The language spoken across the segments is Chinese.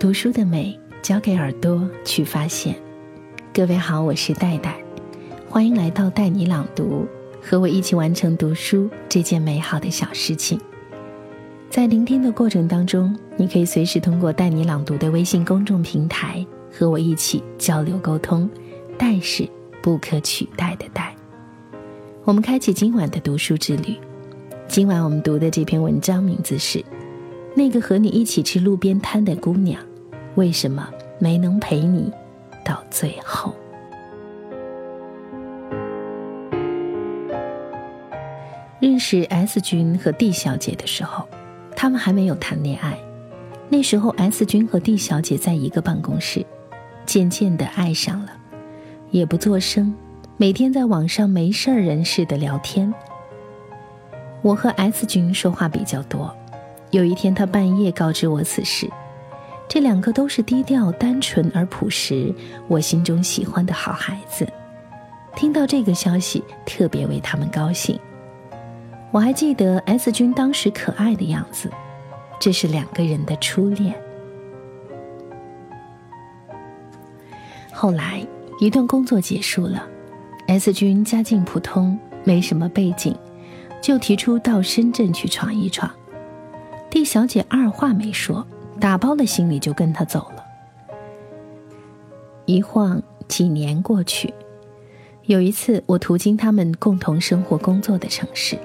读书的美，交给耳朵去发现。各位好，我是戴戴，欢迎来到带你朗读，和我一起完成读书这件美好的小事情。在聆听的过程当中，你可以随时通过带你朗读的微信公众平台和我一起交流沟通。戴是不可取代的戴。我们开启今晚的读书之旅。今晚我们读的这篇文章名字是《那个和你一起吃路边摊的姑娘》。为什么没能陪你到最后？认识 S 君和 D 小姐的时候，他们还没有谈恋爱。那时候，S 君和 D 小姐在一个办公室，渐渐的爱上了，也不作声，每天在网上没事儿人似的聊天。我和 S 君说话比较多，有一天他半夜告知我此事。这两个都是低调、单纯而朴实，我心中喜欢的好孩子。听到这个消息，特别为他们高兴。我还记得 S 君当时可爱的样子，这是两个人的初恋。后来一段工作结束了，S 君家境普通，没什么背景，就提出到深圳去闯一闯。D 小姐二话没说。打包了行李就跟他走了。一晃几年过去，有一次我途经他们共同生活工作的城市，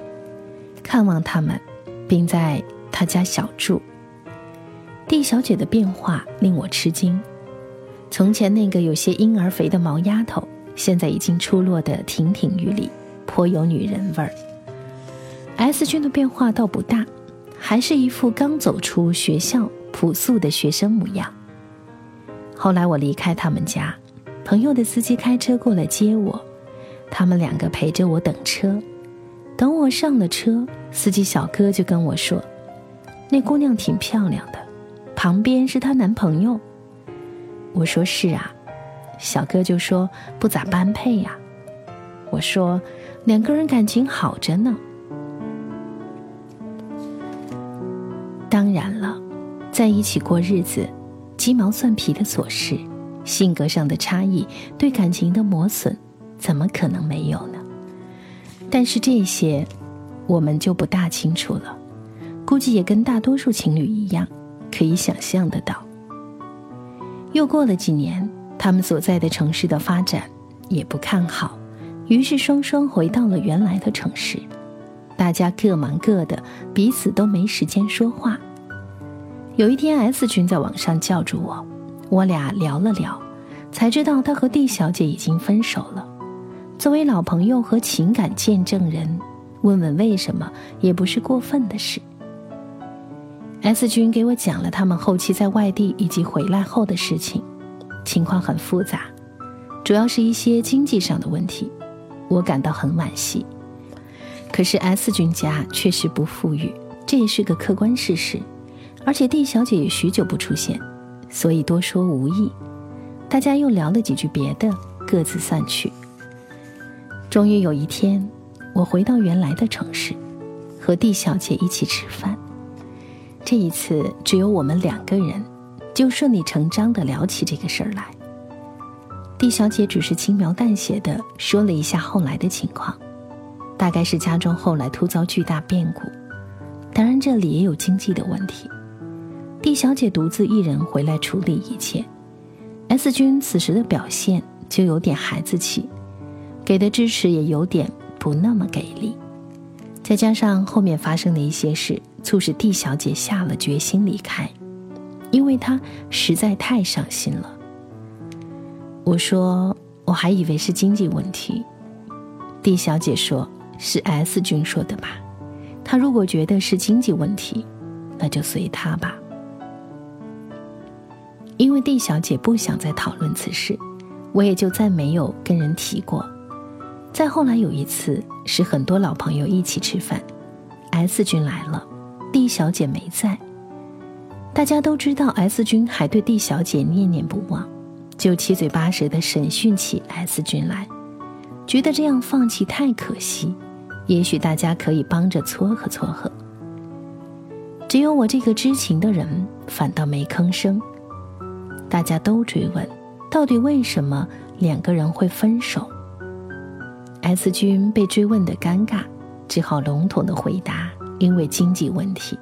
看望他们，并在他家小住。D 小姐的变化令我吃惊，从前那个有些婴儿肥的毛丫头，现在已经出落得亭亭玉立，颇有女人味儿。S 君的变化倒不大，还是一副刚走出学校。朴素的学生模样。后来我离开他们家，朋友的司机开车过来接我，他们两个陪着我等车。等我上了车，司机小哥就跟我说：“那姑娘挺漂亮的，旁边是她男朋友。”我说：“是啊。”小哥就说：“不咋般配呀。”我说：“两个人感情好着呢。”在一起过日子，鸡毛蒜皮的琐事，性格上的差异，对感情的磨损，怎么可能没有呢？但是这些，我们就不大清楚了。估计也跟大多数情侣一样，可以想象得到。又过了几年，他们所在的城市的发展也不看好，于是双双回到了原来的城市。大家各忙各的，彼此都没时间说话。有一天，S 君在网上叫住我，我俩聊了聊，才知道他和 D 小姐已经分手了。作为老朋友和情感见证人，问问为什么也不是过分的事。S 君给我讲了他们后期在外地以及回来后的事情，情况很复杂，主要是一些经济上的问题，我感到很惋惜。可是 S 君家确实不富裕，这也是个客观事实。而且 D 小姐也许久不出现，所以多说无益。大家又聊了几句别的，各自散去。终于有一天，我回到原来的城市，和 D 小姐一起吃饭。这一次只有我们两个人，就顺理成章地聊起这个事儿来。D 小姐只是轻描淡写地说了一下后来的情况，大概是家中后来突遭巨大变故，当然这里也有经济的问题。D 小姐独自一人回来处理一切，S 君此时的表现就有点孩子气，给的支持也有点不那么给力。再加上后面发生的一些事，促使 D 小姐下了决心离开，因为她实在太伤心了。我说我还以为是经济问题，D 小姐说是 S 君说的吧，他如果觉得是经济问题，那就随他吧。因为 D 小姐不想再讨论此事，我也就再没有跟人提过。再后来有一次，是很多老朋友一起吃饭，S 君来了，D 小姐没在。大家都知道 S 君还对 D 小姐念念不忘，就七嘴八舌的审讯起 S 君来，觉得这样放弃太可惜，也许大家可以帮着撮合撮合。只有我这个知情的人，反倒没吭声。大家都追问，到底为什么两个人会分手？S 君被追问的尴尬，只好笼统的回答：因为经济问题。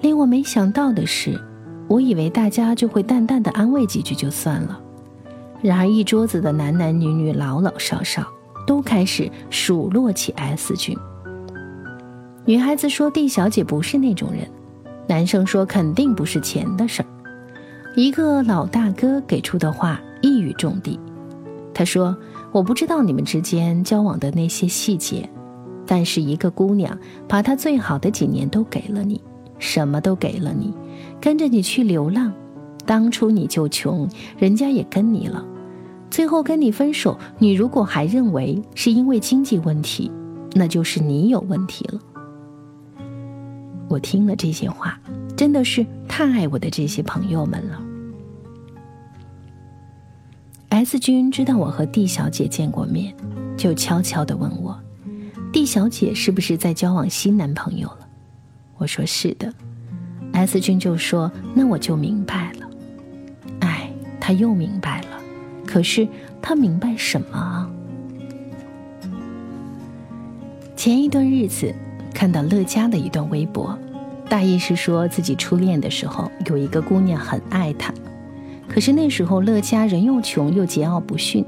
令我没想到的是，我以为大家就会淡淡的安慰几句就算了，然而一桌子的男男女女、老老少少都开始数落起 S 君。女孩子说：“D 小姐不是那种人。”男生说：“肯定不是钱的事儿。”一个老大哥给出的话一语中的，他说：“我不知道你们之间交往的那些细节，但是一个姑娘把她最好的几年都给了你。”什么都给了你，跟着你去流浪，当初你就穷，人家也跟你了，最后跟你分手。你如果还认为是因为经济问题，那就是你有问题了。我听了这些话，真的是太爱我的这些朋友们了。S 君知道我和 D 小姐见过面，就悄悄的问我：“D 小姐是不是在交往新男朋友了？”我说是的，S 君就说：“那我就明白了。”哎，他又明白了，可是他明白什么啊？前一段日子看到乐嘉的一段微博，大意是说自己初恋的时候有一个姑娘很爱他，可是那时候乐嘉人又穷又桀骜不驯，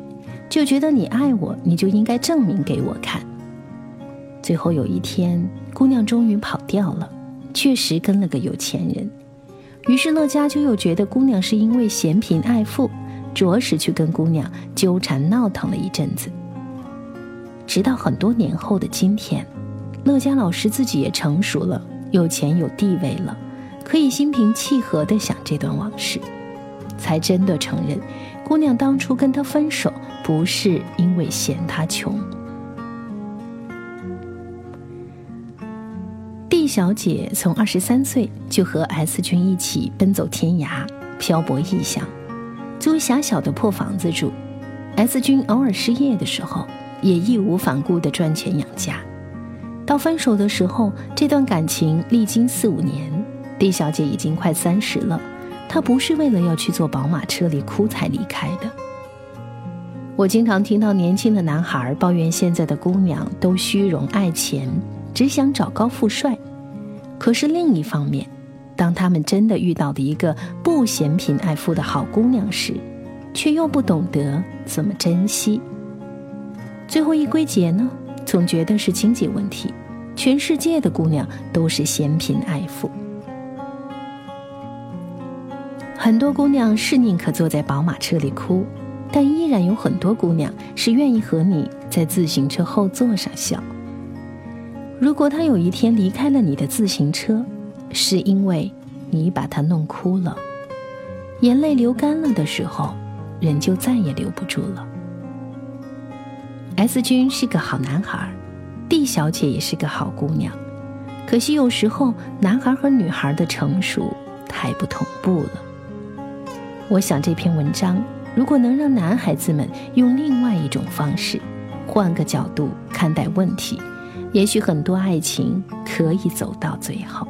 就觉得你爱我，你就应该证明给我看。最后有一天，姑娘终于跑掉了。确实跟了个有钱人，于是乐嘉就又觉得姑娘是因为嫌贫爱富，着实去跟姑娘纠缠闹腾了一阵子。直到很多年后的今天，乐嘉老师自己也成熟了，有钱有地位了，可以心平气和地想这段往事，才真的承认，姑娘当初跟他分手不是因为嫌他穷。D 小姐从二十三岁就和 S 君一起奔走天涯，漂泊异乡，租狭小的破房子住。S 君偶尔失业的时候，也义无反顾地赚钱养家。到分手的时候，这段感情历经四五年，D 小姐已经快三十了，他不是为了要去坐宝马车里哭才离开的。我经常听到年轻的男孩抱怨现在的姑娘都虚荣爱钱，只想找高富帅。可是另一方面，当他们真的遇到了一个不嫌贫爱富的好姑娘时，却又不懂得怎么珍惜。最后一归结呢，总觉得是经济问题。全世界的姑娘都是嫌贫爱富，很多姑娘是宁可坐在宝马车里哭，但依然有很多姑娘是愿意和你在自行车后座上笑。如果他有一天离开了你的自行车，是因为你把他弄哭了，眼泪流干了的时候，人就再也留不住了。S 君是个好男孩，D 小姐也是个好姑娘，可惜有时候男孩和女孩的成熟太不同步了。我想这篇文章如果能让男孩子们用另外一种方式，换个角度看待问题。也许很多爱情可以走到最后。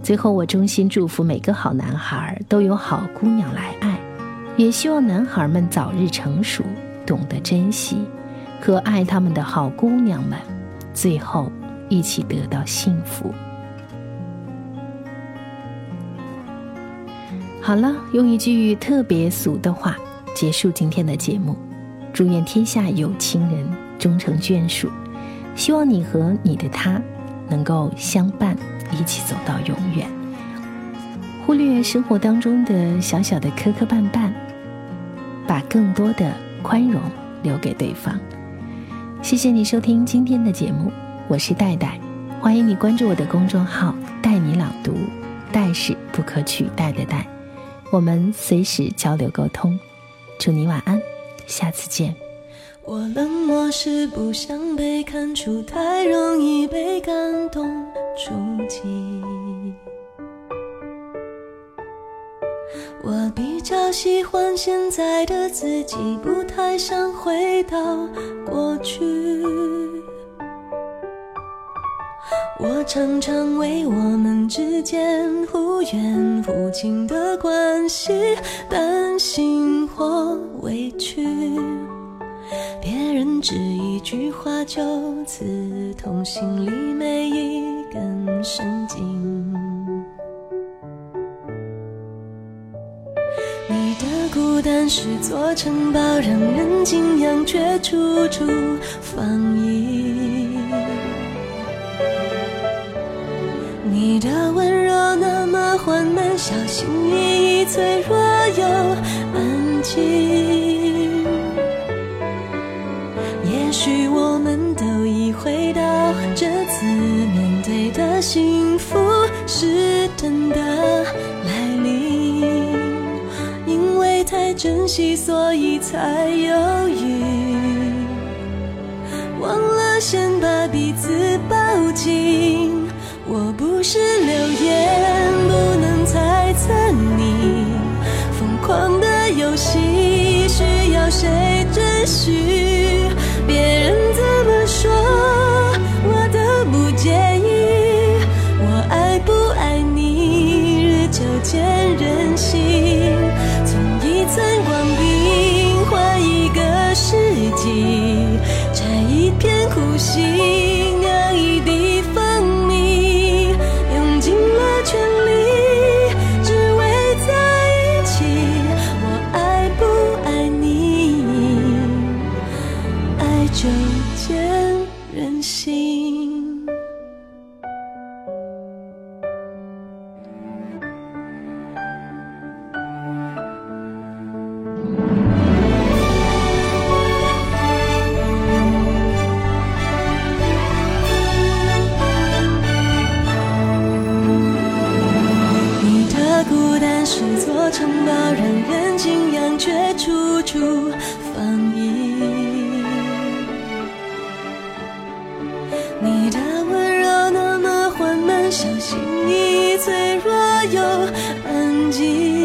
最后，我衷心祝福每个好男孩都有好姑娘来爱，也希望男孩们早日成熟，懂得珍惜，和爱他们的好姑娘们，最后一起得到幸福。好了，用一句特别俗的话结束今天的节目：祝愿天下有情人终成眷属。希望你和你的他能够相伴，一起走到永远。忽略生活当中的小小的磕磕绊绊，把更多的宽容留给对方。谢谢你收听今天的节目，我是戴戴，欢迎你关注我的公众号“带你朗读”，戴是不可取代的戴。我们随时交流沟通。祝你晚安，下次见。我冷漠是不想被看出，太容易被感动触及。我比较喜欢现在的自己，不太想回到常常为我们之间忽远忽近的关系，担心或委屈，别人只一句话就刺痛心里每一根神经。你的孤单是座城堡，让人敬仰，却处处防御。你的温柔那么缓慢，小心翼翼，脆弱又安静。也许我们都已回到这次面对的幸福是真的来临，因为太珍惜，所以才犹豫，忘了先把彼此抱紧。是流言，不能猜测你疯狂的游戏，需要谁准许？别人怎么说，我都不介意。我爱不爱你，日久见人心。从一寸光阴换一个世纪，摘一片苦心，缓慢，小心翼翼，脆弱又安静。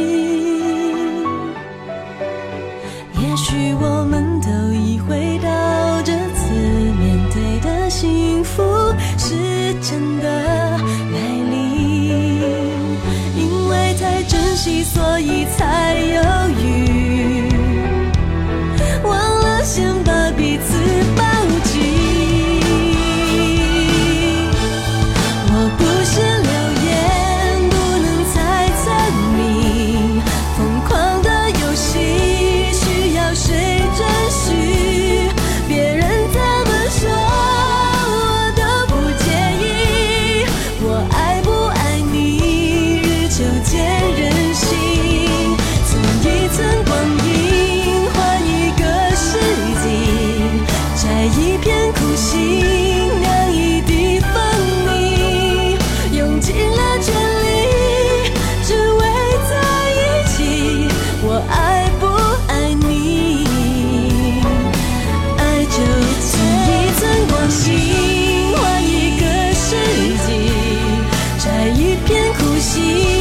心。